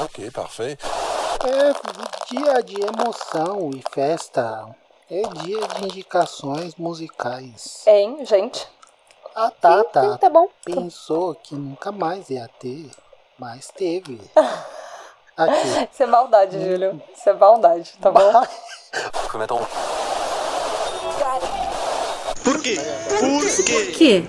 Ok, parfait. É dia de emoção e festa. É dia de indicações musicais. Hein, gente? A Tata Sim, sim, tá bom. pensou que nunca mais ia ter, mas teve. Aqui. Isso é maldade, Júlio. Isso é maldade, tá bom? Cometam. Por quê? Por quê?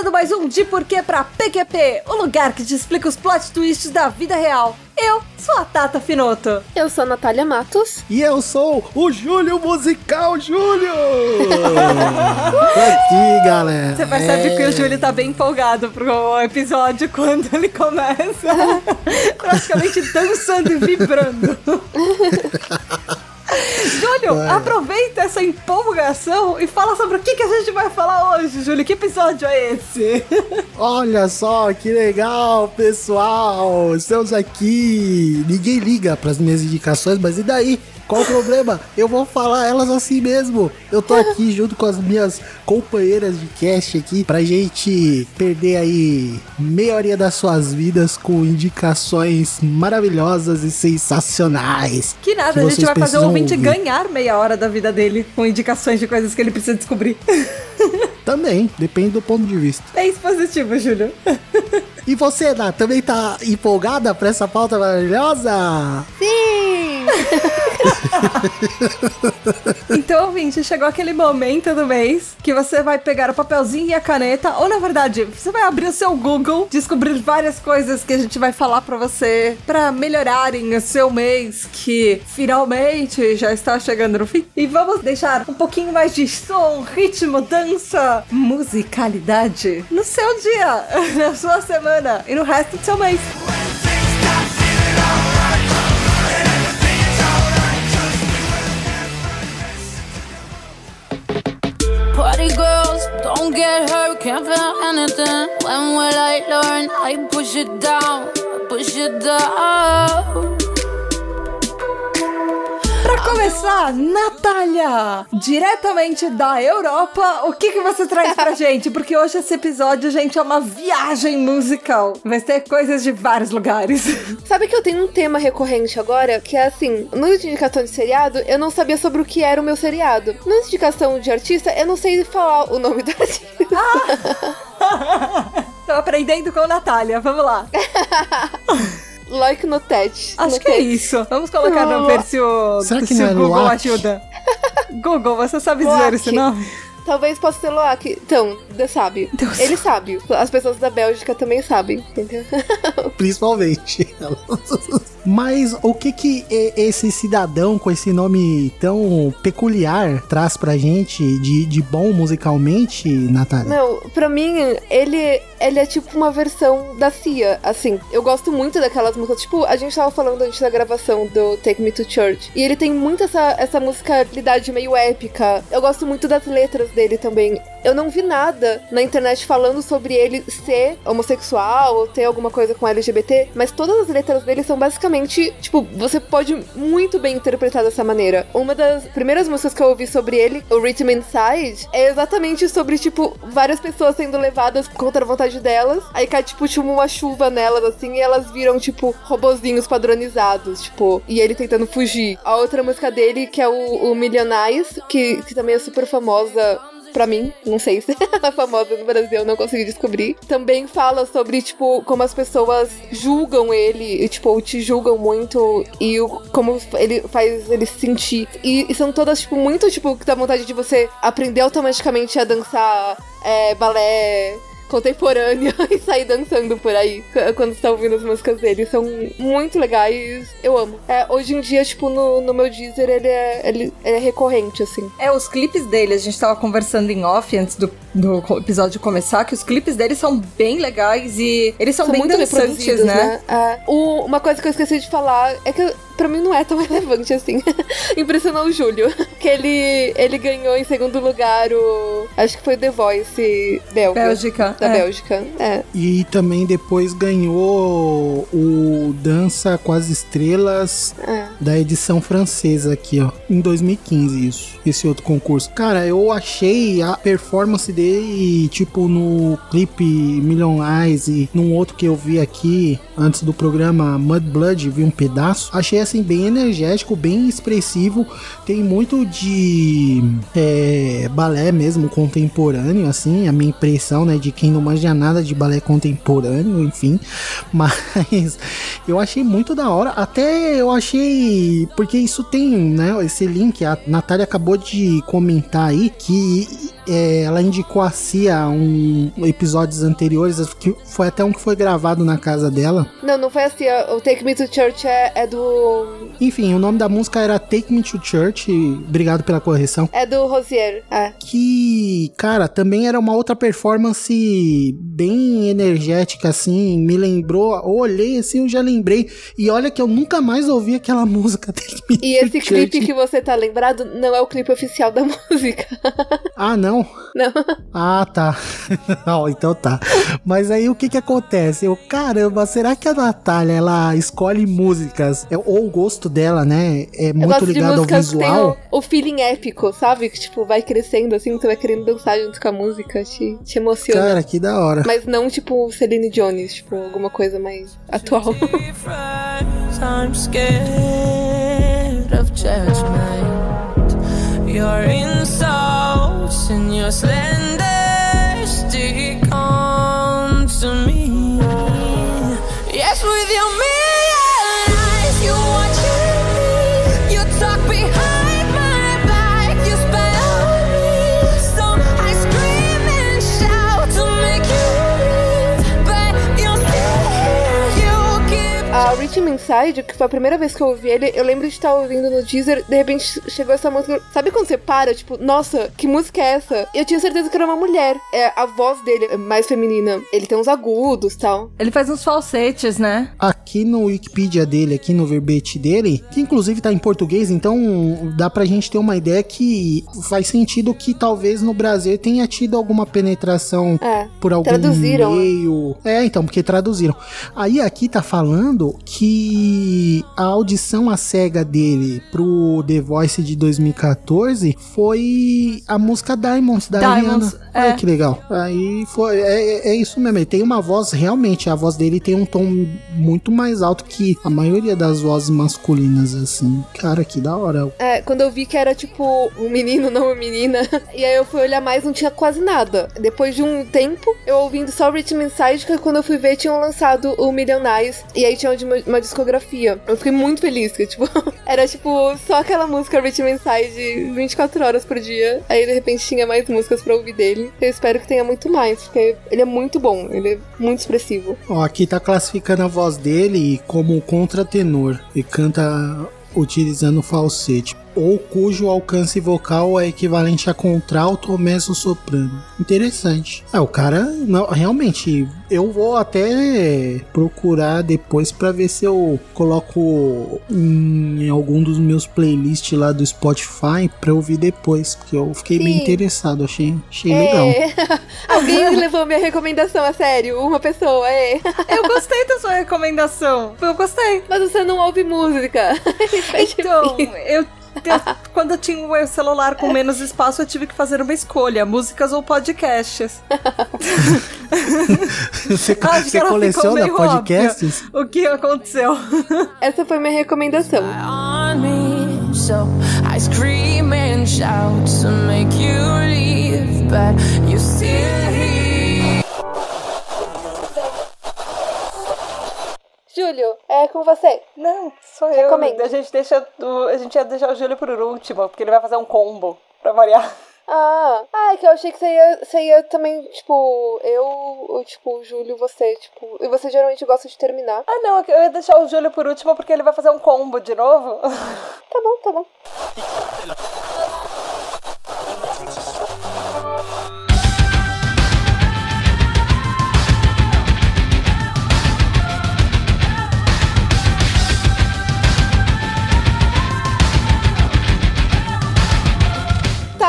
Começando mais um De Porquê pra PQP, o lugar que te explica os plot twists da vida real. Eu sou a Tata Finoto. Eu sou a Natália Matos. E eu sou o Júlio Musical Júlio! Tô aqui, galera. Você percebe É. que o Júlio tá bem empolgado pro episódio quando ele começa. Praticamente dançando e vibrando. Júlio, aproveita essa empolgação e fala sobre o que, que a gente vai falar hoje, Júlio. Que episódio é esse? Olha só que legal, pessoal! Estamos aqui. Ninguém liga pras minhas indicações, mas e daí? Qual o problema? Eu vou falar elas assim mesmo. Eu tô aqui junto com as minhas companheiras de cast aqui pra gente perder aí meia horinha das suas vidas com indicações maravilhosas e sensacionais. Que nada, Que a gente vai fazer o ouvinte ouvir. ganhar meia hora da vida dele com indicações de coisas que ele precisa descobrir. Também, depende do ponto de vista. Bem positivo, Júlio. E você, Nath, também tá empolgada pra essa pauta maravilhosa? Sim! Então, ouvinte, chegou aquele momento do mês que você vai pegar o papelzinho e a caneta, ou na verdade, você vai abrir o seu Google, descobrir várias coisas que a gente vai falar pra você pra melhorarem o seu mês, que finalmente já está chegando no fim. E vamos deixar um pouquinho mais de som, ritmo, dança, musicalidade no seu dia, na sua semana e no resto do seu mês. Get hurt, can't feel anything. When will I learn? I push it down, push it down. Começar, Natália, diretamente da Europa, o que, que você traz pra gente? Porque hoje esse episódio, gente, é uma viagem musical. Vai ter coisas de vários lugares. Sabe que eu tenho um tema recorrente agora, que é assim, no indicação de seriado, eu não sabia sobre o que era o meu seriado. No indicação de artista, eu não sei falar o nome do artista. Tô aprendendo com Natália, vamos lá. like no TED. Acho no que é isso. Vamos colocar no ver se o, Será que se não o é Google Loac? ajuda. Google, você sabe dizer esse nome? Talvez possa ser Loac. Então, Deus sabe. Deus Ele sabe. As pessoas da Bélgica também sabem, entendeu? Principalmente. Mas o que que esse cidadão com esse nome tão peculiar traz pra gente de, de bom musicalmente, Natália? Não, pra mim, ele, ele é tipo uma versão da Cia, assim. Eu gosto muito daquelas músicas, tipo, a gente tava falando antes da gravação do Take Me to Church. E ele tem muito essa, essa musicalidade meio épica. Eu gosto muito das letras dele também. Eu não vi nada na internet falando sobre ele ser homossexual ou ter alguma coisa com LGBT, mas todas as letras dele são basicamente, tipo, você pode muito bem interpretar dessa maneira. Uma das primeiras músicas que eu ouvi sobre ele, o Rhythm Inside, é exatamente sobre, tipo, várias pessoas sendo levadas contra a vontade delas. Aí cai, tipo, tipo, uma chuva nelas, assim, e elas viram, tipo, robozinhos padronizados, tipo, e ele tentando fugir. A outra música dele, que é o, o que, que também é super famosa pra mim, não sei se é famosa no Brasil, não consegui descobrir. Também fala sobre, tipo, como as pessoas julgam ele, tipo, te julgam muito e o, como ele faz ele se sentir. E, e são todas, tipo, muito, tipo, que dá vontade de você aprender automaticamente a dançar é, balé contemporânea e sair dançando por aí quando você tá ouvindo as músicas dele. São muito legais, eu amo. É, hoje em dia, tipo, no, no meu Deezer, ele é, ele é recorrente, assim. É, os clipes dele, a gente tava conversando em off antes do, do episódio começar, que os clipes dele são bem legais e eles são, São bem muito dançantes, né? né? É. O- uma coisa que eu esqueci de falar é que pra mim não é tão relevante assim. Impressionou o Júlio. Que ele, ele ganhou em segundo lugar o. Acho que foi The Voice belga. Bélgica. Da é. Bélgica. É. E também depois ganhou o Dança com as Estrelas É. da edição francesa aqui, ó. Em 2015, isso. Esse outro concurso. Cara, eu achei a performance dele, tipo, no clipe Million Eyes e num outro que eu vi aqui antes do programa Mud Blood, vi um pedaço. Achei assim, bem energético, bem expressivo. Tem muito de é, balé mesmo, contemporâneo, assim, a minha impressão, né, de quem não manja nada de balé contemporâneo, enfim. Mas eu achei muito da hora. Até eu achei. Porque isso tem, né? Esse link. A Natália acabou de comentar aí que é, ela indicou a Cia um episódios anteriores. Que foi até um que foi gravado na casa dela. Não, não foi assim. ó, O Take Me to Church é, é do. Enfim, o nome da música era Take Me to Church. Obrigado pela correção. É do Rosier. É. que, cara, também era uma outra performance bem energética, assim, me lembrou, eu olhei assim, eu já lembrei, e olha que eu nunca mais ouvi aquela música dele. E esse clipe que você tá lembrado não é o clipe oficial da música. Ah, não? Não. Ah, tá. não, então tá. Mas aí o que que acontece? Eu, caramba, será que a Natália, ela escolhe músicas, é, ou o gosto dela, né, é Eu muito ligado ao músicas que tem visual? o, o feeling épico, sabe? Que tipo, vai crescendo assim, você vai querendo dançar junto com a música, te, te emociona. Cara, que da hora. Mas não tipo Celine Jones, tipo, alguma coisa mais atual. I'm scared of judgment. Your and your slender stick to me. Yes, with your A Rhythm Inside, que foi a primeira vez que eu ouvi ele, eu lembro de estar ouvindo no Deezer, de repente chegou essa música. Sabe quando você para, tipo, nossa, que música é essa? Eu tinha certeza que era uma mulher. É, a voz dele é mais feminina. Ele tem uns agudos tal. Ele faz uns falsetes, né? aqui no Wikipedia dele, aqui no verbete dele, que inclusive tá em português, então dá pra gente ter uma ideia que faz sentido que talvez no Brasil tenha tido alguma penetração É. por algum Traduziram, né? meio. É, então, porque traduziram. Aí aqui tá falando que a audição à cega dele pro The Voice de 2014 foi a música Diamonds da Diamonds, Ariana. é. Olha que legal. Aí foi, é, é- é isso mesmo. Ele tem uma voz, realmente, a voz dele tem um tom muito mais alto que a maioria das vozes masculinas, assim. Cara, que da hora. É, quando eu vi que era tipo um menino, não uma menina, e aí eu fui olhar mais, não tinha quase nada. Depois de um tempo, eu ouvindo só Rhythm Inside, que quando eu fui ver, tinham lançado o Million Eyes, e aí tinha uma, uma discografia. Eu fiquei muito feliz, que tipo, era tipo só aquela música Rhythm Inside 24 horas por dia, aí de repente tinha mais músicas pra ouvir dele. Eu espero que tenha muito mais, porque ele é muito bom, ele é muito expressivo. Ó, aqui tá classificando a voz dele como contratenor. E canta utilizando falsete. Ou cujo alcance vocal é equivalente a contralto ou mezzo-soprano. Interessante. É, o cara, não, realmente, eu vou até procurar depois pra ver se eu coloco em algum dos meus playlists lá do Spotify pra ouvir depois, porque eu fiquei bem Sim. interessado, achei, achei legal. É. Alguém levou minha recomendação a sério, uma pessoa, é. Eu gostei da sua recomendação. Eu gostei. Mas você não ouve música. É Então, eu- quando eu tinha o meu celular com menos espaço, eu tive que fazer uma escolha: músicas ou podcasts. Você, que você coleciona podcasts? óbvia O que aconteceu? Essa foi minha recomendação. So I scream and shout to make you leave, but you still here. Júlio, é com você. Não, sou eu. Recomenda. A gente deixa. o- A gente ia deixar o Júlio por último, porque ele vai fazer um combo pra variar. Ah, ah, é que eu achei que você ia, você ia também, tipo, eu, o, tipo, o Júlio, você, tipo. E você geralmente gosta de terminar. Ah, não, eu ia deixar o Júlio por último porque ele vai fazer um combo de novo. Tá bom, tá bom.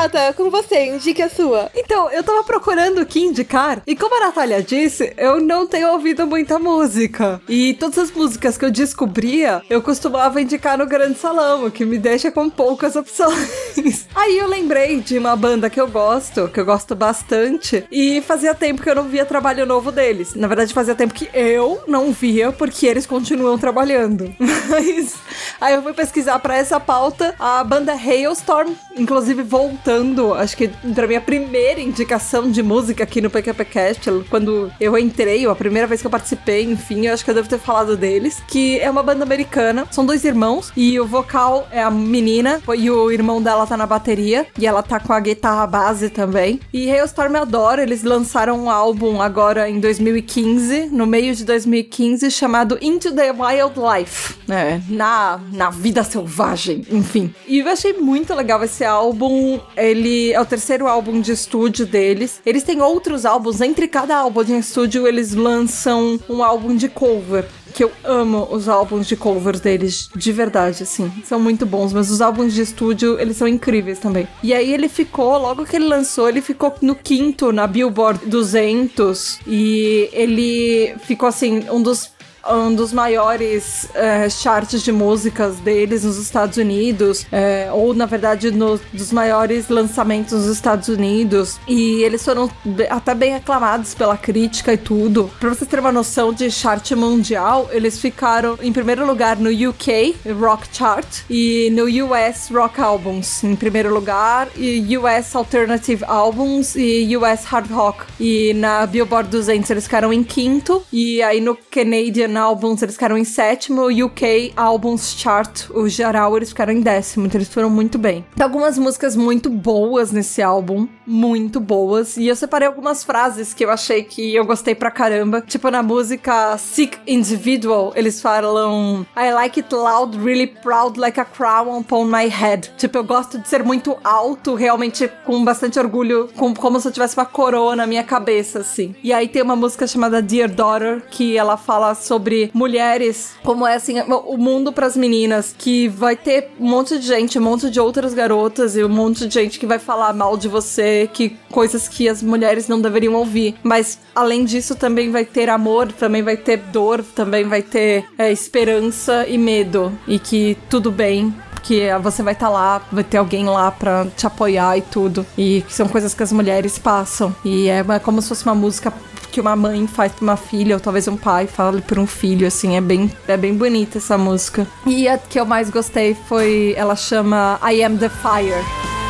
É com você, indique a sua. Então, eu tava procurando o que indicar, e como a Natália disse, eu não tenho ouvido muita música. E todas as músicas que eu descobria, eu costumava indicar no Grande Salão, o que me deixa com poucas opções. Aí eu lembrei de uma banda que eu gosto, que eu gosto bastante, e fazia tempo que eu não via trabalho novo deles. Na verdade, fazia tempo que eu não via, porque eles continuam trabalhando. Mas aí eu fui pesquisar pra essa pauta a banda Hailstorm, inclusive voltando, acho que pra minha primeira indicação de música aqui no PQPcast, quando eu entrei, ou a primeira vez que eu participei, enfim, eu acho que eu devo ter falado deles, que é uma banda americana, são dois irmãos, e o vocal é a menina, e o irmão dela tá na bateria, e ela tá com a guitarra base também. E Hailstorm eu adoro, eles lançaram um álbum agora em 2015, no meio de 2015, chamado Into the Wildlife, né, na, na vida selvagem, enfim. E eu achei muito legal esse álbum, ele é o terceiro álbum de estúdio deles. Eles têm outros álbuns, entre cada álbum de estúdio eles lançam um álbum de cover. Que eu amo os álbuns de covers deles, de verdade, assim. São muito bons, mas os álbuns de estúdio, eles são incríveis também. E aí ele ficou, logo que ele lançou, ele ficou no quinto na Billboard 200. E ele ficou, assim, um dos um dos maiores é, charts de músicas deles nos Estados Unidos, é, ou na verdade no, dos maiores lançamentos nos Estados Unidos, e eles foram até bem aclamados pela crítica e tudo. Pra vocês terem uma noção de chart mundial, eles ficaram em primeiro lugar no UK Rock Chart e no US Rock Albums em primeiro lugar, e US Alternative Albums e US Hard Rock. E na Billboard 200 eles ficaram em quinto, e aí no Canadian Albums eles ficaram em sétimo, UK Albums Chart, o geral, eles ficaram em décimo, então eles foram muito bem. Tem algumas músicas muito boas nesse álbum, muito boas, e eu separei algumas frases que eu achei que eu gostei pra caramba. Tipo, na música Sick Individual, eles falam I like it loud, really proud, like a crown upon my head. Tipo, eu gosto de ser muito alto, realmente com bastante orgulho, com, como se eu tivesse uma coroa na minha cabeça, assim. E aí tem uma música chamada Dear Daughter, que ela fala sobre mulheres, como é assim, o mundo pras meninas, que vai ter um monte de gente, um monte de outras garotas e um monte de gente que vai falar mal de você, que coisas que as mulheres não deveriam ouvir. Mas além disso, também vai ter amor, também vai ter dor, também vai ter é, esperança e medo. E que tudo bem, que você vai estar tá lá, vai ter alguém lá pra te apoiar e tudo. E são coisas que as mulheres passam. E é, é como se fosse uma música que uma mãe faz pra uma filha, ou talvez um pai fale por um filho, assim, é bem, é bem bonita essa música. E a que eu mais gostei foi, ela chama I Am The Fire.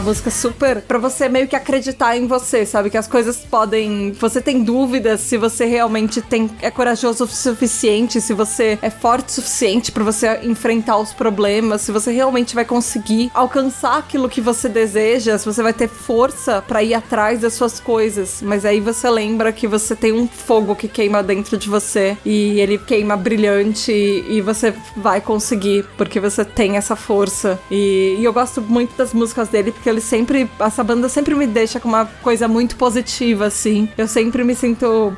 Uma música super pra você meio que acreditar em você, sabe? Que as coisas podem. Você tem dúvidas se você realmente tem é corajoso o suficiente, se você é forte o suficiente pra você enfrentar os problemas, se você realmente vai conseguir alcançar aquilo que você deseja, se você vai ter força pra ir atrás das suas coisas. Mas aí você lembra que você tem um fogo que queima dentro de você e ele queima brilhante e você vai conseguir porque você tem essa força. E, e eu gosto muito das músicas dele porque ele sempre. Essa banda sempre me deixa com uma coisa muito positiva, assim. Eu sempre me sinto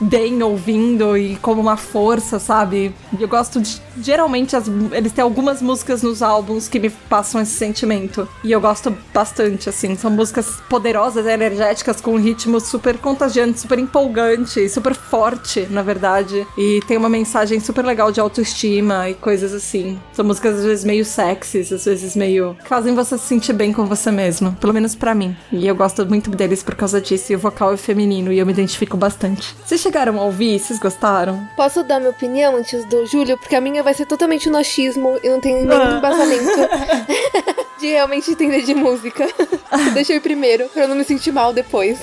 bem ouvindo e como uma força, sabe? Eu gosto de. Geralmente, as- eles têm algumas músicas nos álbuns que me passam esse sentimento. E eu gosto bastante, assim. São músicas poderosas, energéticas, com um ritmo super contagiante, super empolgante, super forte, na verdade. E tem uma mensagem super legal de autoestima e coisas assim. São músicas às vezes meio sexys, às vezes meio. fazem você se sentir bem com você mesmo. Pelo menos pra mim. E eu gosto muito deles por causa disso. E o vocal é feminino e eu me identifico bastante. Vocês chegaram a ouvir? Vocês gostaram? Posso dar minha opinião antes do Júlio? Porque a minha vai ser totalmente no achismo e não tem nenhum Ah. embasamento de realmente entender de música. Deixa eu ir primeiro, pra eu não me sentir mal depois.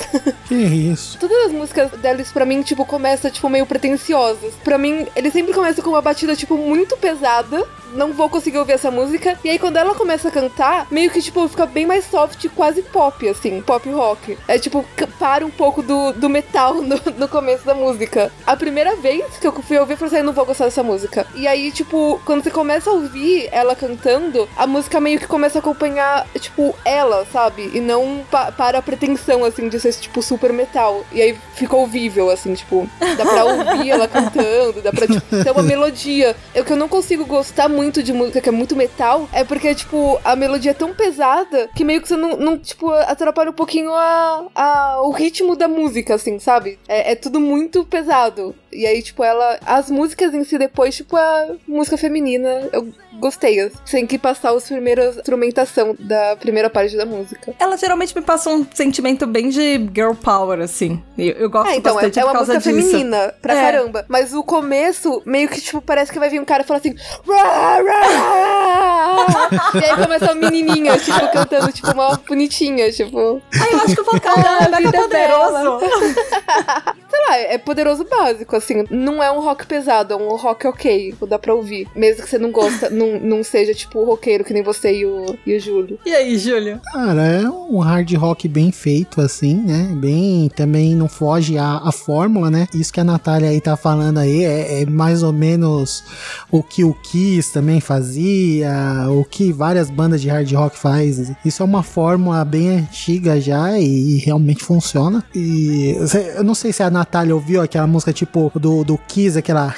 Que isso? Todas as músicas deles, pra mim, tipo, começam, tipo, meio pretenciosas. Pra mim, ele sempre começa com uma batida, tipo, muito pesada. Não vou conseguir ouvir essa música. E aí, quando ela começa a cantar, meio que, tipo, fica bem mais soft, quase pop, assim, pop rock. É tipo, para um pouco do, do metal no, no começo da música. A primeira vez que eu fui ouvir, eu falei assim, eu não vou gostar dessa música. E aí, tipo, quando você começa a ouvir ela cantando, a música meio que começa a acompanhar, tipo, ela, sabe? E não pa- para a pretensão, assim, de ser, tipo, super metal. E aí fica ouvível, assim, tipo, dá pra ouvir ela cantando, dá pra, tipo, ter uma melodia. É o que eu não consigo gostar muito de música que é muito metal, é porque, tipo, a melodia é tão pesada que meio que você não, não tipo, atrapalha um pouquinho a, a, o ritmo da música, assim, sabe? É, é tudo muito pesado. E aí, tipo, ela. As músicas em si depois, tipo, a música feminina, eu gostei. Sem que passar os primeiros instrumentação da primeira parte da música. Ela geralmente me passa um sentimento bem de girl power, assim. Eu, eu gosto É, então, é, bastante é por uma música disso. feminina pra É. caramba. Mas o começo, meio que, tipo, parece que vai vir um cara e falar assim. "Rá, rá". e aí começa uma menininha, tipo, cantando, tipo, uma bonitinha, tipo. Ai, eu acho que o vocal dela é poderoso. Sei lá, é poderoso básico, assim. Não é um rock pesado, é um rock ok, dá pra ouvir. Mesmo que você não gosta, não, não seja, tipo, roqueiro que nem você e o, e o Júlio. E aí, Júlio? Cara, é um hard rock bem feito, assim, né? Bem, também não foge a, a fórmula, né? Isso que a Natália aí tá falando aí é, é mais ou menos o que o Kiss também fazia, o que várias bandas de hard rock faz. Isso é uma fórmula bem antiga já e, e realmente funciona. E eu não sei se a Natália ouviu aquela música tipo do, do Kiss, aquela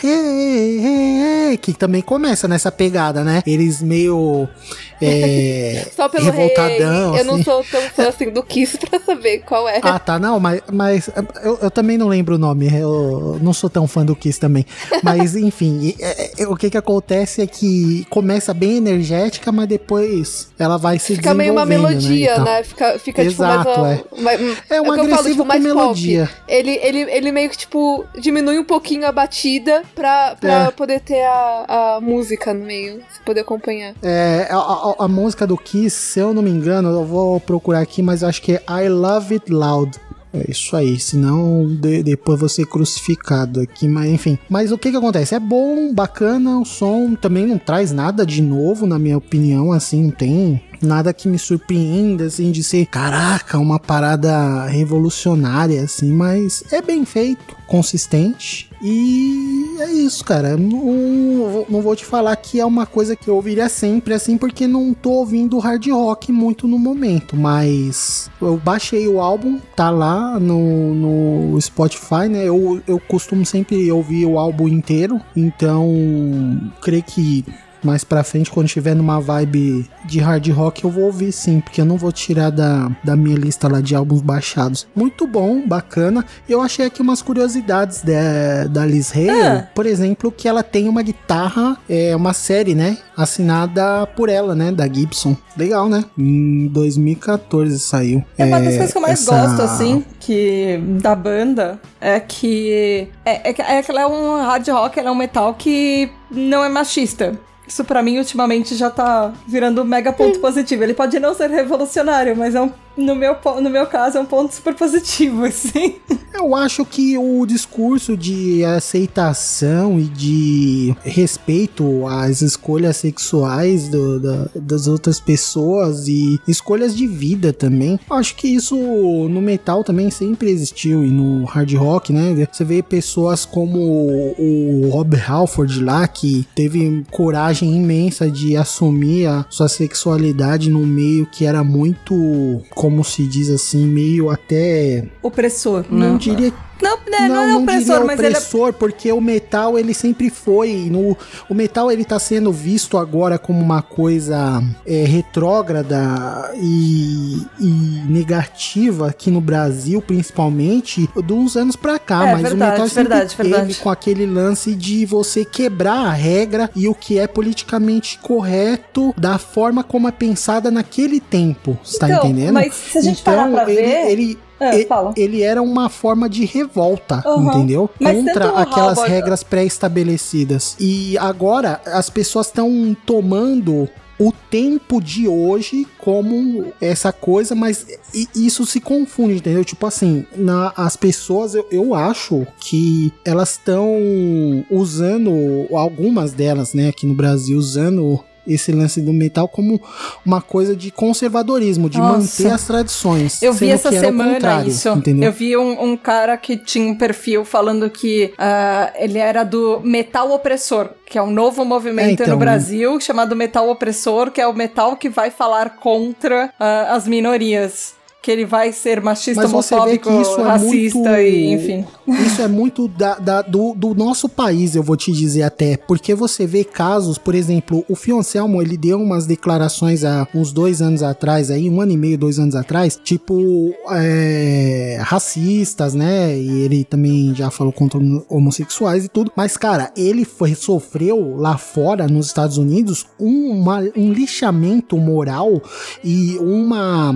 que também começa nessa pegada, né? Eles meio é, Só pelo revoltadão. rei. Eu não assim. sou tão fã assim do Kiss pra saber qual é. Ah, tá, não, mas, mas eu, eu também não lembro o nome, eu não sou tão fã do Kiss também. Mas, enfim, é- é- o que que acontece é que começa bem energética, mas depois ela vai se Fica meio uma desenvolvendo, melodia, né? né? Fica, fica Exato, tipo, é. mais. mais- É um o que eu falo, agressivo tipo, com mais melodia. pop. Ele, ele, ele meio que, tipo, diminui um pouquinho a batida pra, pra É. poder ter a, a música no meio, poder acompanhar. É, a, a- a música do Kiss, se eu não me engano, eu vou procurar aqui, mas acho que é I Love It Loud. É isso aí, senão de- depois ser crucificado aqui, mas enfim. Mas o que que acontece? É bom, bacana, o som também não traz nada de novo, na minha opinião, assim, não tem nada que me surpreenda, assim, de ser, caraca, uma parada revolucionária, assim, mas é bem feito, consistente. E é isso, cara. Não, não vou te falar que é uma coisa que eu ouviria sempre, assim, porque não tô ouvindo hard rock muito no momento. Mas eu baixei o álbum, tá lá no, no Spotify, né? Eu, eu costumo sempre ouvir o álbum inteiro, então creio que mais pra frente, quando tiver numa vibe de hard rock, eu vou ouvir sim, porque eu não vou tirar da, da minha lista lá de álbuns baixados. Muito bom, bacana. Eu achei aqui umas curiosidades da, da Liz Hale, Ah. por exemplo, que ela tem uma guitarra, é uma série, né? Assinada por ela, né? Da Gibson. Legal, né? Em 2014 saiu. É uma das coisas que eu mais essa- gosto, assim, que da banda, é que é, é, que- é que ela é um hard rock, ela é um metal que não é machista. Isso pra mim, ultimamente, já tá virando um mega ponto positivo. Ele pode não ser revolucionário, mas é um, no, meu, no meu caso, é um ponto super positivo, assim. Eu acho que o discurso de aceitação e de respeito às escolhas sexuais do- da- das outras pessoas e escolhas de vida também, acho que isso no metal também sempre existiu e no hard rock, né? Você vê pessoas como o Rob Halford lá, que teve coragem imensa de assumir a sua sexualidade num meio que era muito, como se diz assim, meio até Opressor, não né? diria. Não, né, não, é opressor, diria mas ele é. opressor, porque o metal ele sempre foi. No, o metal ele tá sendo visto agora como uma coisa é, retrógrada e, e negativa aqui no Brasil, principalmente, de uns anos pra cá. É, mas verdade, o metal sempre verdade, teve verdade. com aquele lance de você quebrar a regra e o que é politicamente correto da forma como é pensada naquele tempo. Você tá Então, entendendo? mas se a gente parar pra ele, ver- ele, Ah, e- fala. ele era uma forma de revolta, Uhum. entendeu? Mas Contra aquelas Halberd- regras pré-estabelecidas. E agora as pessoas estão tomando o tempo de hoje como essa coisa, mas isso se confunde, entendeu? Tipo assim, na, as pessoas, eu, eu acho que elas estão usando, algumas delas, né, aqui no Brasil, usando esse lance do metal como uma coisa de conservadorismo, de Nossa. manter as tradições. Eu vi essa semana isso. Entendeu? Eu vi um, um cara que tinha um perfil falando que ah, ele era do metal opressor, que é um novo movimento É, então, no Brasil chamado metal opressor, que é o metal que vai falar contra ah, as minorias. Que ele vai ser machista, Mas homofóbico, é racista muito- e enfim. Isso é muito da, da- do, do nosso país, eu vou te dizer até. Porque você vê casos, por exemplo, o Fio Anselmo, ele deu umas declarações há uns dois anos atrás, aí, um ano e meio, dois anos atrás, tipo, é, racistas, né? E ele também já falou contra homossexuais e tudo. Mas, cara, ele foi, sofreu lá fora, nos Estados Unidos, uma- um lixamento moral e uma,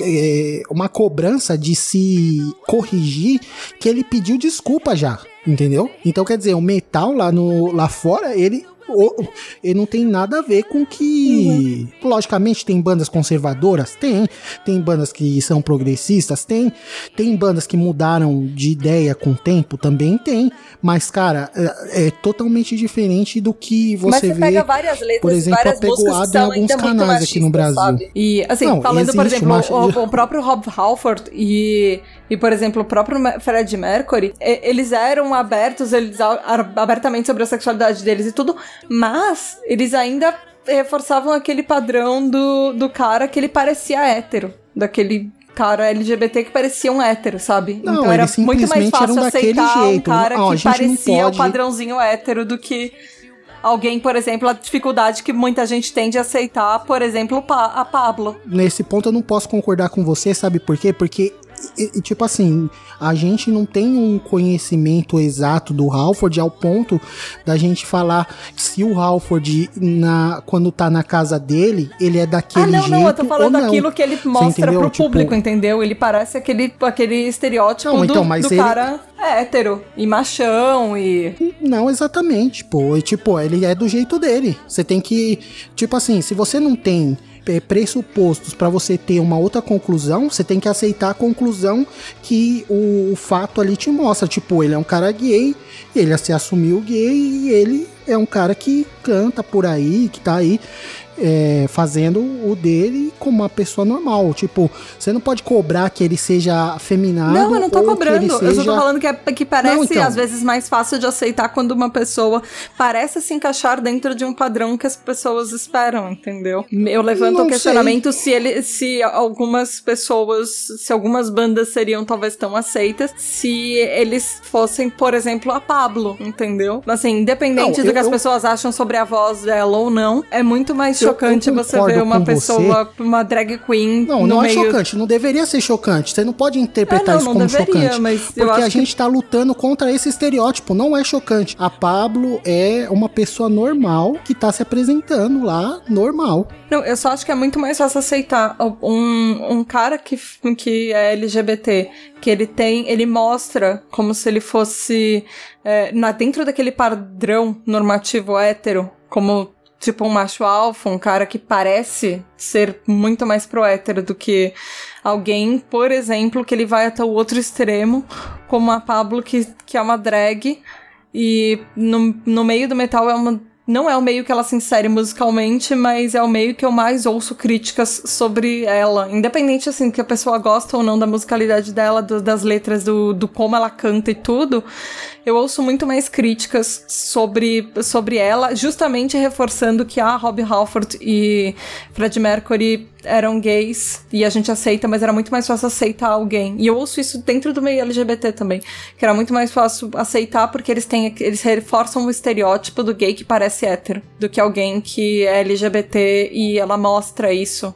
é, uma cobrança de se corrigir que ele pediu desculpa já, entendeu? Então quer dizer, o metal lá, no, lá fora, ele. o- ele não tem nada a ver com que. Logicamente, tem bandas conservadoras? Tem. Tem bandas que são progressistas? Tem. Tem bandas que mudaram de ideia com o tempo? Também tem. Mas, cara, é, é totalmente diferente do que Mas você você vê. pega várias letras, por exemplo, apegoado em alguns canais aqui no Brasil. sabe? E, assim, Não, falando, por exemplo, machi- o, o próprio Rob Halford e, e, por exemplo, o próprio Fred Mercury, eles eram abertos, eles abertamente sobre a sexualidade deles e tudo, mas eles ainda reforçavam aquele padrão do, do cara que ele parecia hétero, daquele cara LGBT que parecia um hétero, sabe? Não, então era muito mais fácil aceitar um jeito. cara que parecia pode- o padrãozinho hétero do que alguém, por exemplo, a dificuldade que muita gente tem de aceitar, por exemplo, a Pablo. nesse ponto eu não posso concordar com você, sabe por quê? Porque, e- e, tipo assim, a gente não tem um conhecimento exato do Halford ao ponto da gente falar se o Halford, na, quando tá na casa dele, ele é daquele ah, não, jeito não, eu tô falando daquilo que ele mostra pro Tipo, público, entendeu? Ele parece aquele, aquele estereótipo Não, do, então, mas do ele- cara hétero e machão e. Não, exatamente, pô. E, tipo, ele é do jeito dele. Você tem que. Tipo assim, se você não tem pressupostos pra você ter uma outra conclusão, você tem que aceitar a conclusão que o, o fato ali te mostra. Tipo, ele é um cara gay, ele se assumiu gay e ele é um cara que canta por aí, que tá aí. É, fazendo o dele como uma pessoa normal. Tipo, você não pode cobrar que ele seja afeminado. Não, eu não tô cobrando. ele Eu só tô seja- falando que, é, que parece, Não, então. às vezes, mais fácil de aceitar quando uma pessoa parece se encaixar dentro de um padrão que as pessoas esperam, entendeu? Eu levanto Não o questionamento se ele, se algumas pessoas, se algumas bandas seriam talvez tão aceitas se eles fossem, por exemplo, a Pablo, entendeu? Assim, independente Não, do eu- que as eu- pessoas acham sobre a voz dela ou não, é muito mais chocante eu você ver uma pessoa, uma drag queen Não, não é meio chocante, não deveria ser chocante. Você não pode interpretar É, não, isso não como deveria, chocante. mas porque a que- gente tá lutando contra esse estereótipo, não é chocante. A Pablo é uma pessoa normal que tá se apresentando lá, normal. Não, eu só acho que é muito mais fácil aceitar um, um cara que, que é LGBT, que ele tem, ele mostra como se ele fosse é, na, dentro daquele padrão normativo hétero, como tipo um macho alfa, um cara que parece ser muito mais pro hétero do que alguém, por exemplo, que ele vai até o outro extremo, como a Pablo, que, que é uma drag, e no, no meio do metal é uma. Não é o meio que ela se insere musicalmente, mas é o meio que eu mais ouço críticas sobre ela. Independente, assim, que a pessoa gosta ou não da musicalidade dela, do- das letras, do, do como ela canta e tudo, eu ouço muito mais críticas sobre, sobre ela, justamente reforçando que a Robbie Halford e Fred Mercury eram gays e a gente aceita, mas era muito mais fácil aceitar alguém. E eu ouço isso dentro do meio LGBT também, que era muito mais fácil aceitar porque eles têm eles reforçam o estereótipo do gay que parece hétero, do que alguém que é LGBT e ela mostra isso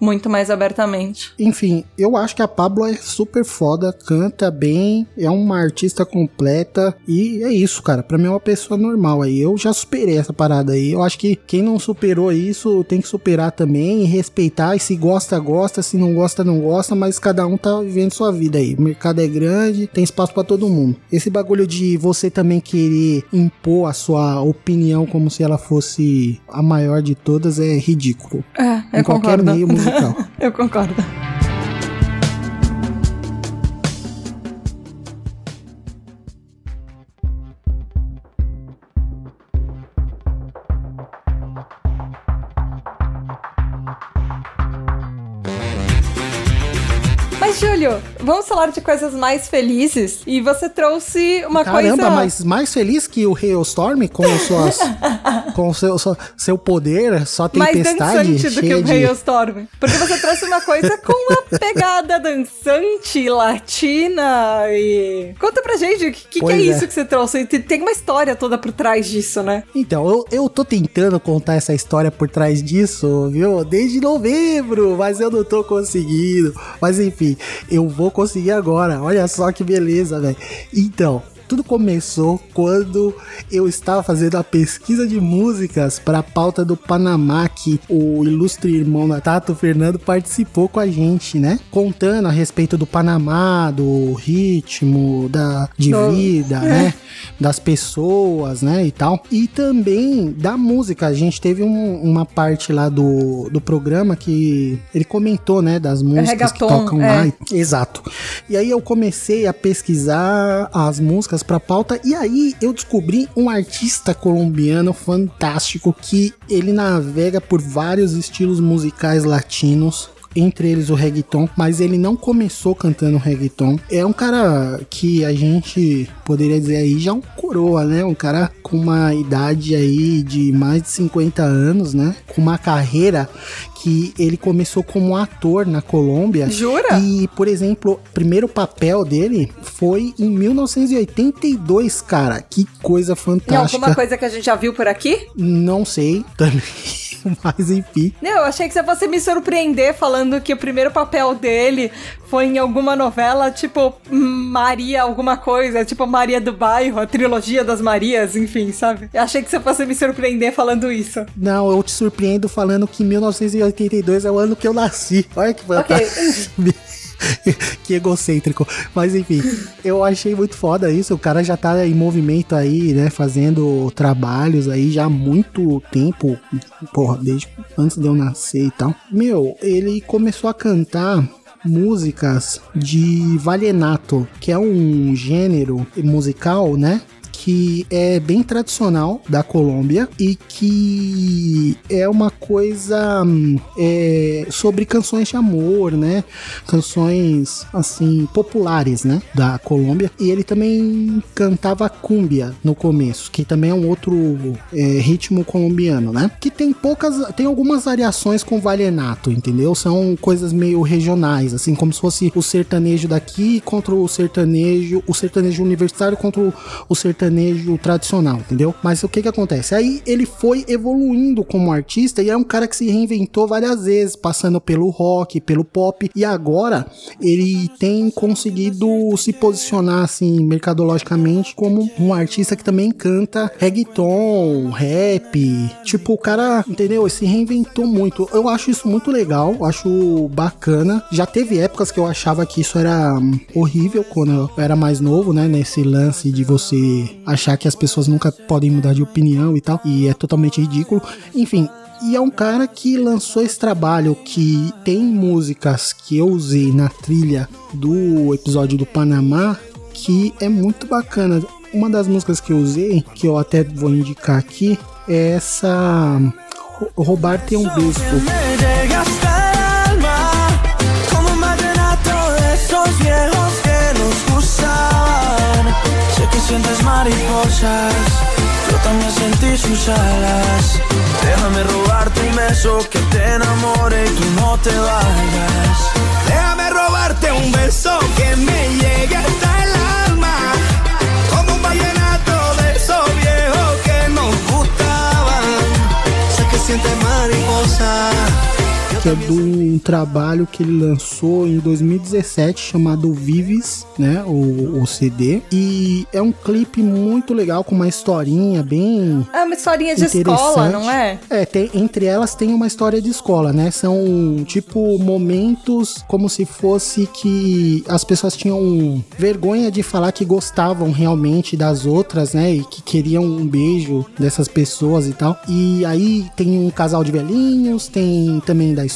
muito mais abertamente. Enfim, eu acho que a Pablo é super foda, canta bem, é uma artista completa e é isso, cara. Pra mim é uma pessoa normal aí. Eu já superei essa parada aí. Eu acho que quem não superou isso tem que superar também e respeitar. E se gosta, gosta. Se não gosta, não gosta. Mas cada um tá vivendo sua vida aí. O mercado é grande, tem espaço pra todo mundo. Esse bagulho de você também querer impor a sua opinião como se ela fosse a maior de todas é ridículo. É, eu em qualquer concordo. meio musical. eu concordo. Júlio, vamos falar de coisas mais felizes. E você trouxe uma Caramba, coisa. mas mais feliz que o Hailstorm com suas com o seu, seu, seu poder, só mais tempestade dançante do que o de Hailstorm. Porque você trouxe uma coisa com uma pegada dançante, latina e. Conta pra gente, o que, que, é é. isso que você trouxe? Tem- Tem uma história toda por trás disso, né? Então, eu, eu tô tentando contar essa história por trás disso, viu? Desde novembro, mas eu não tô conseguindo. Mas enfim, eu vou conseguir agora. Olha só que beleza, velho. Então. Tudo começou quando eu estava fazendo a pesquisa de músicas para a pauta do Panamá, que o ilustre irmão da Tato Fernando participou com a gente, né? Contando a respeito do Panamá, do ritmo, da de vida, né? Das pessoas, né? E tal. E também da música. A gente teve um- uma parte lá do, do programa que ele comentou, né? Das músicas que reggaeton, tocam é. lá. Exato. E aí eu comecei a pesquisar as músicas pra pauta e aí eu descobri um artista colombiano fantástico que ele navega por vários estilos musicais latinos. Entre eles o reggaeton, mas ele não começou cantando reggaeton. É um cara que a gente poderia dizer aí já um coroa, né? Um cara com uma idade aí de mais de 50 anos, né? Com uma carreira que ele começou como ator na Colômbia. Jura? E, por exemplo, o primeiro papel dele foi em 1982, cara. Que coisa fantástica. alguma coisa que a gente já viu por aqui? Não sei também, mas enfim. Não, eu achei que você fosse me surpreender falando que o primeiro papel dele foi em alguma novela, tipo Maria alguma coisa, tipo Maria do Bairro, a trilogia das Marias, enfim, sabe? Eu achei que você fosse me surpreender falando isso. Não, eu te surpreendo falando que 1982 é o ano que eu nasci. Olha que fantástico. que egocêntrico. Mas enfim, eu achei muito foda isso. O cara já tá em movimento aí, né? Fazendo trabalhos aí já há muito tempo. Porra, desde antes de eu nascer e tal. Meu, ele começou a cantar músicas de vallenato, que é um gênero musical, né? Que é bem tradicional da Colômbia e que é uma coisa hum, é, sobre canções de amor, né? Canções assim populares, né? Da Colômbia. E ele também cantava cumbia no começo, que também é um outro é, ritmo colombiano, né? Que tem poucas, tem algumas variações com vallenato, entendeu? São coisas meio regionais, assim como se fosse o sertanejo daqui contra o sertanejo, o sertanejo universitário contra o, o sertanejo tradicional, entendeu? Mas o que que acontece? Aí ele foi evoluindo como artista e é um cara que se reinventou várias vezes, passando pelo rock, pelo pop e agora ele tem conseguido se posicionar assim mercadologicamente como um artista que também canta reggaeton, rap, tipo o cara, entendeu? Se reinventou muito. Eu acho isso muito legal, eu acho bacana. Já teve épocas que eu achava que isso era horrível quando eu era mais novo, né? Nesse lance de você achar que as pessoas nunca podem mudar de opinião e tal, e é totalmente ridículo. Enfim, e é um cara que lançou esse trabalho que tem músicas que eu usei na trilha do episódio do Panamá que é muito bacana. Uma das músicas que eu usei, que eu até vou indicar aqui, é essa Rou- Roubar Tem um Beijo. Alma, como sientes mariposas, yo también sentí sus alas. Déjame robarte un beso que te enamore y tú no te vayas. Déjame robarte un beso que me llegue que é de um trabalho que ele lançou em 2017 chamado Vives, né, o, o CD, e é um clipe muito legal com uma historinha bem É uma historinha de escola, não é? É, tem, entre elas tem uma história de escola, né? São tipo momentos como se fosse que as pessoas tinham vergonha de falar que gostavam realmente das outras, né? E que queriam um beijo dessas pessoas e tal. E aí tem um casal de velhinhos, tem também da escola,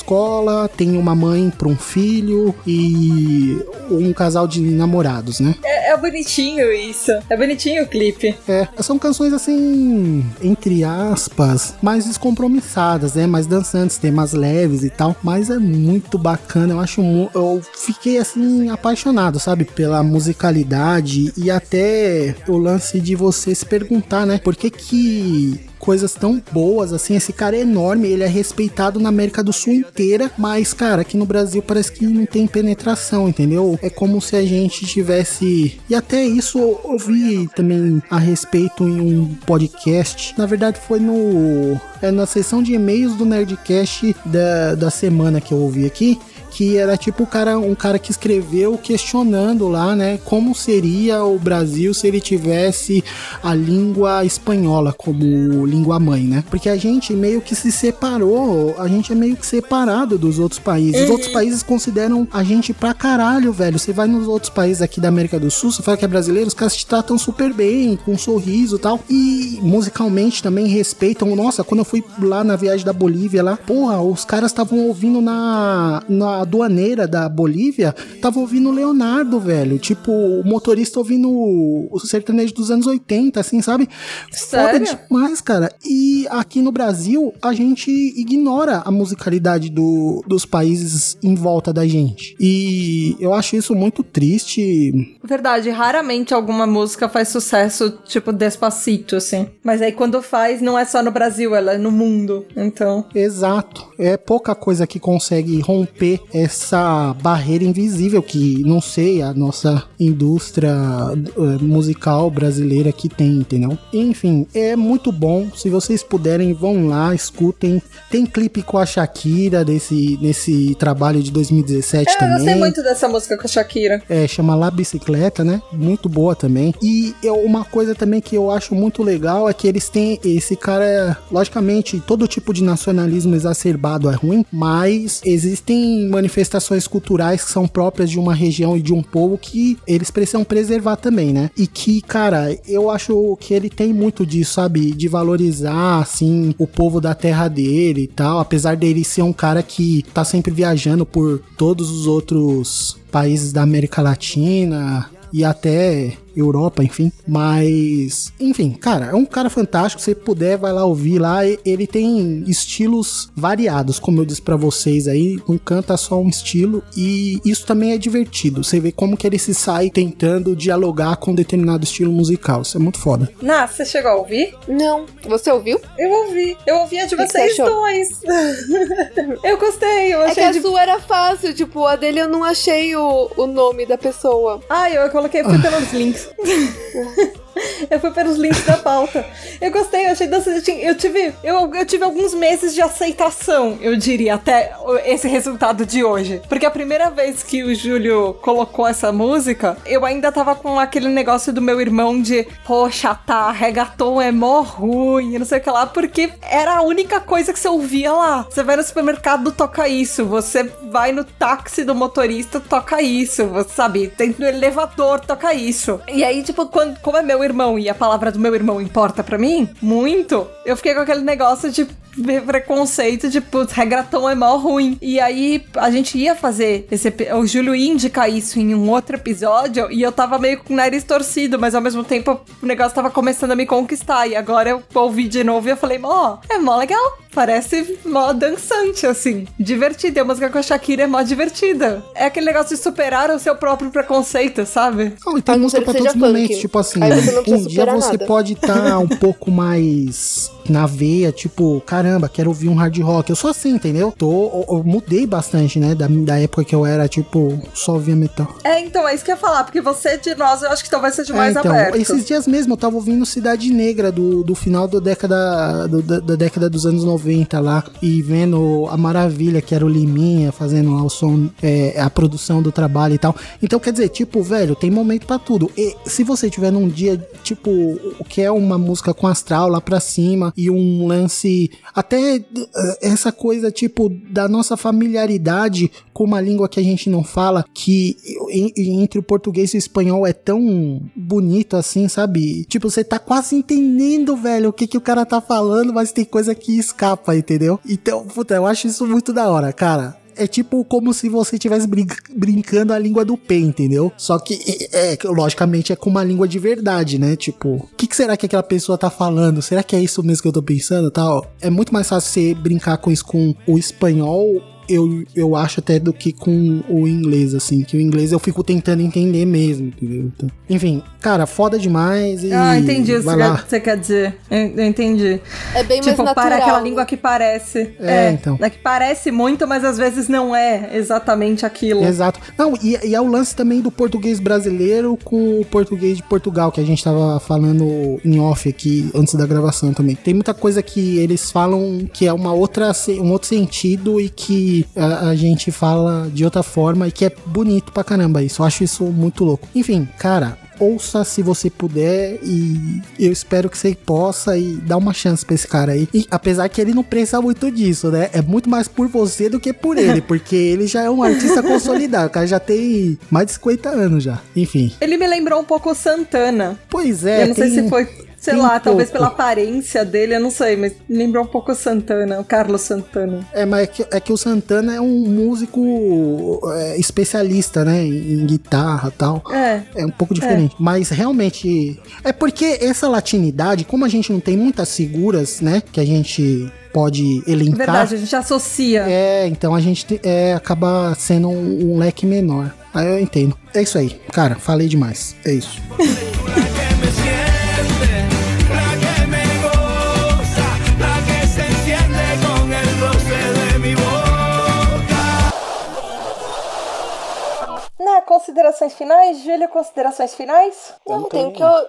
tem uma mãe para um filho e um casal de namorados, né? É, é bonitinho isso. É bonitinho o clipe. É, são canções assim, entre aspas, mais descompromissadas, né? Mais dançantes, temas leves e tal. Mas é muito bacana. Eu acho. Eu fiquei assim, apaixonado, sabe? Pela musicalidade e até o lance de você se perguntar, né? Por que que. Coisas tão boas assim, esse cara é enorme, ele é respeitado na América do Sul inteira, mas cara, aqui no Brasil parece que não tem penetração, entendeu? É como se a gente tivesse. E até isso eu vi também a respeito em um podcast. Na verdade, foi no. É na sessão de e-mails do Nerdcast da, da semana que eu ouvi aqui. Que era tipo o cara, um cara que escreveu questionando lá, né? Como seria o Brasil se ele tivesse a língua espanhola como língua mãe, né? Porque a gente meio que se separou, a gente é meio que separado dos outros países. Os outros países consideram a gente pra caralho, velho. Você vai nos outros países aqui da América do Sul, você fala que é brasileiro, os caras te tratam super bem, com um sorriso e tal. E musicalmente também respeitam. Nossa, quando eu fui lá na viagem da Bolívia lá, porra, os caras estavam ouvindo na, na aduaneira da Bolívia, estavam ouvindo Leonardo, velho. Tipo, o motorista ouvindo o sertanejo dos anos 80, assim, sabe? Sério? Foda demais, cara. E aqui no Brasil, a gente ignora a musicalidade do- dos países em volta da gente. E eu acho isso muito triste. Verdade, raramente alguma música faz sucesso, tipo, despacito, assim. Mas aí quando faz, não é só no Brasil, ela é no mundo. Então. Exato. É pouca coisa que consegue romper essa barreira invisível que, não sei, a nossa indústria eh, musical brasileira que tem, entendeu? Enfim, é muito bom. Se vocês puderem, vão lá, escutem. Tem clipe com a Shakira desse, nesse trabalho de 2017 É, eu também. gostei muito dessa música com a Shakira. É, chama La Bicicleta, né? Muito boa também. E eu, uma coisa também que eu acho muito legal é que eles têm. Esse cara, logicamente, todo tipo de nacionalismo exacerbado é ruim, mas existem manifestações culturais que são próprias de uma região e de um povo que eles precisam preservar também, né? E que, cara, eu acho que ele tem muito disso, sabe? De valorizar, assim, o povo da terra dele e tal. Apesar dele ser um cara que tá sempre viajando por todos os outros países da América Latina e até Europa, enfim. Mas, enfim, cara, é um cara fantástico. Se puder, vai lá ouvir lá. Ele tem estilos variados, como eu disse pra vocês aí. Não canta só um estilo. E isso também é divertido. Você vê como que ele se sai tentando dialogar com determinado estilo musical. Isso é muito foda. Nah, você chegou a ouvir? Não. Você ouviu? Eu ouvi. Eu ouvi a de que que vocês você achou? dois. eu gostei, eu É que achei a de... sua era fácil, tipo, a dele eu não achei o, o nome da pessoa. Ah, eu coloquei, fui pelos links. yeah. Eu fui pelos links da pauta. Eu gostei, eu achei dança. Eu, tive, eu, eu tive alguns meses de aceitação, eu diria, até esse resultado de hoje. Porque a primeira vez que o Júlio colocou essa música, eu ainda tava com aquele negócio do meu irmão de, poxa, tá, reggaeton é mó ruim, não sei o que lá, porque era a única coisa que você ouvia lá. Você vai no supermercado, toca isso. Você vai no táxi do motorista, toca isso. Você sabe, tem no elevador, toca isso. E aí, tipo, quando, como é meu irmão e a palavra do meu irmão importa pra mim, muito, eu fiquei com aquele negócio de, preconceito de, putz, reggaeton é mó ruim. E aí a gente ia fazer esse. O Júlio ia indicar isso em um outro episódio e eu tava meio com o nariz torcido, mas ao mesmo tempo o negócio tava começando a me conquistar. E agora eu ouvi de novo e eu falei, ó, é mó legal. Parece mó dançante, assim. Divertida. E a música com a Shakira é mó divertida. É aquele negócio de superar o seu próprio preconceito, sabe? Não, e tem música pra todos os momentos. Tipo assim, um dia você nada. pode estar um pouco mais na veia, tipo, caramba, quero ouvir um hard rock. Eu sou assim, entendeu? Tô, eu, eu mudei bastante, né? Da, da época que eu era, tipo, só ouvia metal. É, então, é isso que eu ia falar, porque você de nós, eu acho que talvez seja É, mais então, aberto. esses dias mesmo eu tava ouvindo Cidade Negra do, do final da década, do- da, da década dos anos 90 lá e vendo a maravilha que era o Liminha fazendo lá o som, é, a produção do trabalho e tal. Então quer dizer, tipo, velho, tem momento pra tudo. E se você tiver num dia, tipo, o que é uma música com astral lá pra cima e um lance, até eh, essa coisa, tipo, da nossa familiaridade com uma língua que a gente não fala, que en- entre o português e o espanhol é tão bonito assim, sabe? Tipo, você tá quase entendendo, velho, o que, que o cara tá falando, mas tem coisa que escapa, entendeu? Então, puta, eu acho isso muito da hora, cara. É tipo como se você estivesse brin- brincando a língua do P, entendeu? Só que, é, logicamente, é com uma língua de verdade, né? Tipo, o que, que será que aquela pessoa tá falando? Será que é isso mesmo que eu tô pensando tal? É muito mais fácil você brincar com isso com o espanhol eu, eu acho até do que com o inglês, assim. Que o inglês eu fico tentando entender mesmo, entendeu? Então, enfim, cara, foda demais e. Ah, entendi o que você quer- dizer. Eu, eu entendi. É bem tipo, mais natural. para aquela língua que parece. É, então. É que parece muito, mas às vezes não é exatamente aquilo. Exato. Não, e, e é o lance também do português brasileiro com o português de Portugal, que a gente tava falando em off aqui antes da gravação também. Tem muita coisa que eles falam que é uma outra, um outro sentido e que a, a gente fala de outra forma e que é bonito pra caramba isso. Eu acho isso muito louco. Enfim, cara. Ouça se você puder e eu espero que você possa e dar uma chance pra esse cara aí. E apesar que ele não pensa muito disso, né? É muito mais por você do que por ele, porque ele já é um artista consolidado. O cara já tem mais de 50 anos já. Enfim. Ele me lembrou um pouco o Santana. Pois é, eu não sei tem- se foi, sei tem lá, um talvez pouco. pela aparência dele, eu não sei, mas me lembrou um pouco o Santana, o Carlos Santana. É, mas é que, é que o Santana é um músico é, especialista, né? Em, em guitarra e tal. É. É um pouco diferente. Mas realmente. É porque essa latinidade, como a gente não tem muitas figuras, né? Que a gente pode elencar. Verdade, a gente associa. É, então a gente te- é, acaba sendo um, um leque menor. Aí eu entendo. É isso aí. Cara, falei demais. É isso. considerações finais? Júlia, considerações finais? Não, tem que eu.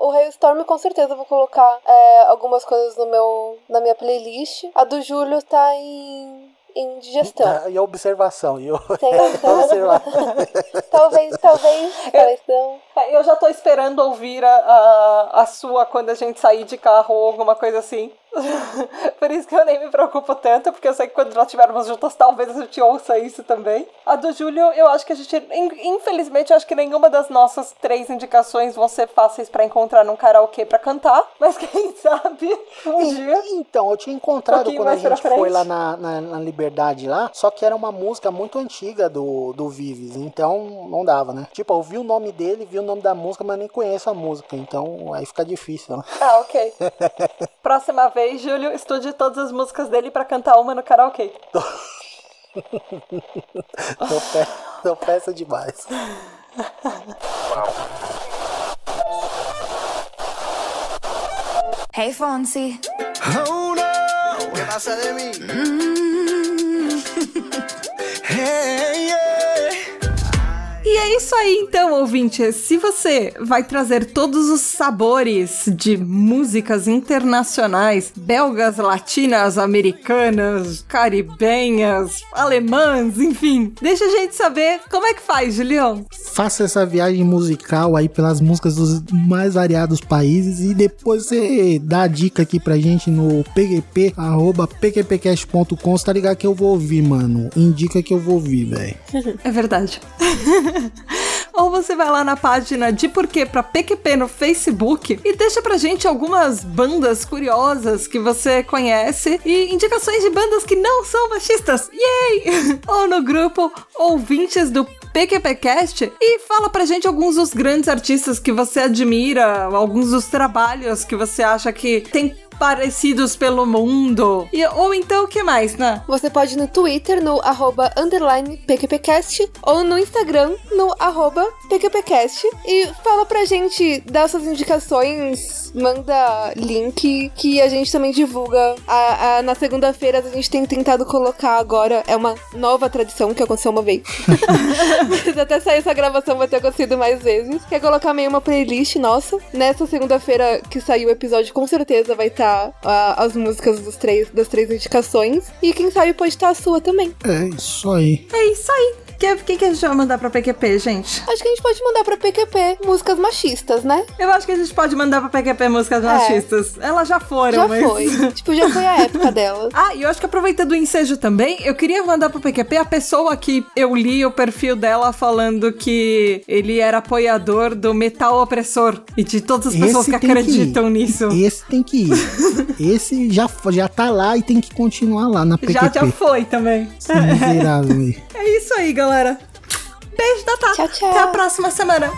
o Hailstorm com certeza eu vou colocar é, algumas coisas no meu, na minha playlist. A do Júlio tá em, em digestão. E a observação. E eu... Tem observar. talvez, talvez, talvez não. É, Eu já tô esperando ouvir a, a, a sua quando a gente sair de carro ou alguma coisa assim. Por isso que eu nem me preocupo tanto, porque eu sei que quando nós estivermos juntas, talvez a gente ouça isso também. A do Júlio, eu acho que a gente. in- Infelizmente, eu acho que nenhuma das nossas três indicações vão ser fáceis pra encontrar num karaokê pra cantar. Mas quem sabe um dia. Então, eu tinha encontrado pouquinho quando a gente foi lá na, na, na Liberdade lá, só que era uma música muito antiga do, do Vives, então não dava, né? Tipo, eu vi o nome dele, vi o nome da música, mas nem conheço a música, então aí fica difícil, né? Ah, ok. Próxima vez, Júlio, estude todas as músicas dele pra cantar uma no karaokê. Eu peço, eu peço demais. Hey, Fonzie. Oh no, ¿qué pasa de mí? Hey, yeah. E é isso aí, então, ouvinte. Se você vai trazer todos os sabores de músicas internacionais, belgas, latinas, americanas, caribenhas, alemãs, enfim, deixa a gente saber como é que faz, Julião. Faça essa viagem musical aí pelas músicas dos mais variados países e depois você dá a dica aqui pra gente no pgp, arroba pqpcast.com, você tá ligado que eu vou ouvir, mano. Indica que eu vou ouvir, velho. É verdade. ou você vai lá na página de Porquê pra PQP no Facebook e deixa pra gente algumas bandas curiosas que você conhece e indicações de bandas que não são machistas. Yay! ou no grupo Ouvintes do PQPcast e fala pra gente alguns dos grandes artistas que você admira, alguns dos trabalhos que você acha que tem parecidos pelo mundo. E, ou então o que mais, né? Você pode ir no Twitter, no arroba underline PQPcast, ou no Instagram, no arroba PQPcast. E fala pra gente, dá suas indicações, manda link que a gente também divulga. A, a- na segunda-feira a gente tem tentado colocar agora, é uma nova tradição que aconteceu uma vez. Mas até sair essa gravação vai ter acontecido mais vezes. Que é colocar meio uma playlist nossa. Nessa segunda-feira que saiu o episódio, com certeza vai estar as músicas dos três, das três indicações. E quem sabe pode estar a sua também. É isso aí. É isso aí. O que, que, que a gente vai mandar pra PQP, gente? Acho que a gente pode mandar pra PQP músicas machistas, né? Eu acho que a gente pode mandar pra PQP músicas machistas. Elas já foram, Já mas... foi. tipo, já foi a época delas. Ah, e eu acho que aproveitando o ensejo também, eu queria mandar pro PQP a pessoa que eu li o perfil dela falando que ele era apoiador do metal opressor e de todas as pessoas que tem acreditam ir. nisso. Esse tem que ir. Esse já, já tá lá e tem que continuar lá na PQP. Já, já foi também. Esse miserável. É isso aí, galera galera. Beijo da Tata. Tchau, tchau. Até a próxima semana.